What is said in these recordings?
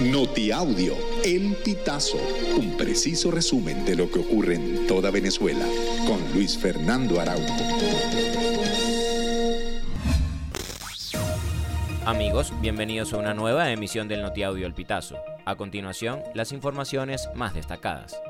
Notiaudio, El Pitazo, un preciso resumen de lo que ocurre en toda Venezuela, con Luis Fernando Araújo. Amigos, bienvenidos a una nueva emisión del Notiaudio El Pitazo. A continuación, las informaciones más destacadas.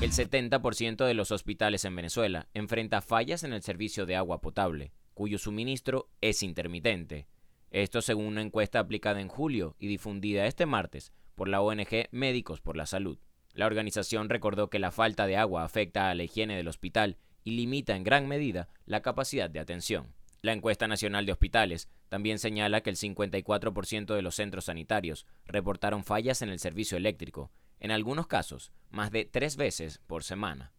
El 70% de los hospitales en Venezuela enfrenta fallas en el servicio de agua potable, cuyo suministro es intermitente. Esto según una encuesta aplicada en julio y difundida este martes por la ONG Médicos por la Salud. La organización recordó que la falta de agua afecta a la higiene del hospital y limita en gran medida la capacidad de atención. La encuesta nacional de hospitales también señala que el 54% de los centros sanitarios reportaron fallas en el servicio eléctrico, en algunos casos más de tres veces por semana.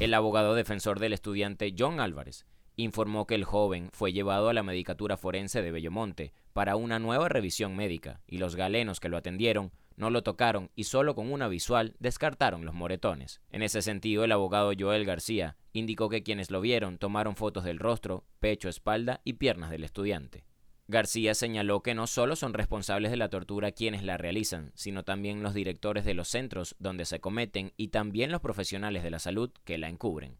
El abogado defensor del estudiante John Álvarez informó que el joven fue llevado a la medicatura forense de Bellomonte para una nueva revisión médica y los galenos que lo atendieron no lo tocaron y solo con una visual descartaron los moretones. En ese sentido, el abogado Joel García indicó que quienes lo vieron tomaron fotos del rostro, pecho, espalda y piernas del estudiante. García señaló que no solo son responsables de la tortura quienes la realizan, sino también los directores de los centros donde se cometen y también los profesionales de la salud que la encubren.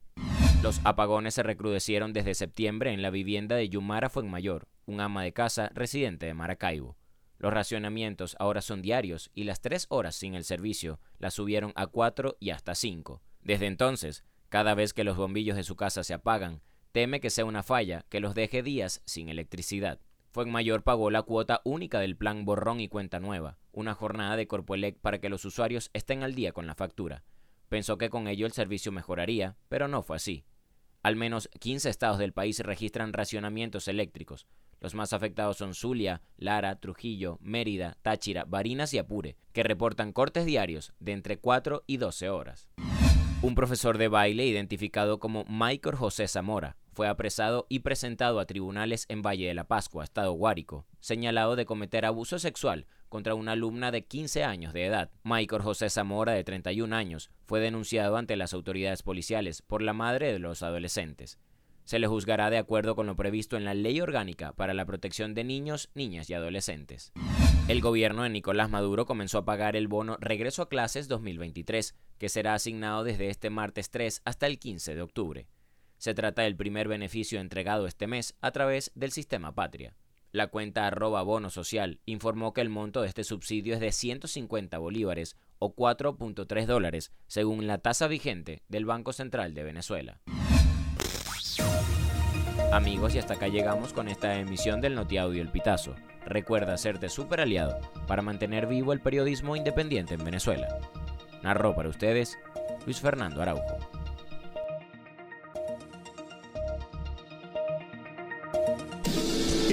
Los apagones se recrudecieron desde septiembre en la vivienda de Yumara Fuenmayor, un ama de casa residente de Maracaibo. Los racionamientos ahora son diarios y las tres horas sin el servicio las subieron a cuatro y hasta cinco. Desde entonces, cada vez que los bombillos de su casa se apagan, teme que sea una falla que los deje días sin electricidad. Fuenmayor pagó la cuota única del plan Borrón y Cuenta Nueva, una jornada de Corpoelec para que los usuarios estén al día con la factura. Pensó que con ello el servicio mejoraría, pero no fue así. Al menos 15 estados del país registran racionamientos eléctricos. Los más afectados son Zulia, Lara, Trujillo, Mérida, Táchira, Barinas y Apure, que reportan cortes diarios de entre 4 y 12 horas. Un profesor de baile identificado como Michael José Zamora fue apresado y presentado a tribunales en Valle de la Pascua, Estado Guárico, señalado de cometer abuso sexual contra una alumna de 15 años de edad. Michael José Zamora, de 31 años, fue denunciado ante las autoridades policiales por la madre de los adolescentes. Se le juzgará de acuerdo con lo previsto en la Ley Orgánica para la Protección de Niños, Niñas y Adolescentes. El gobierno de Nicolás Maduro comenzó a pagar el bono Regreso a Clases 2023, que será asignado desde este martes 3 hasta el 15 de octubre. Se trata del primer beneficio entregado este mes a través del sistema Patria. La cuenta arroba bono social informó que el monto de este subsidio es de 150 bolívares o 4.3 dólares, según la tasa vigente del Banco Central de Venezuela. Amigos, y hasta acá llegamos con esta emisión del Notiaudio El Pitazo. Recuerda hacerte super aliado para mantener vivo el periodismo independiente en Venezuela. Narró para ustedes Luis Fernando Araujo.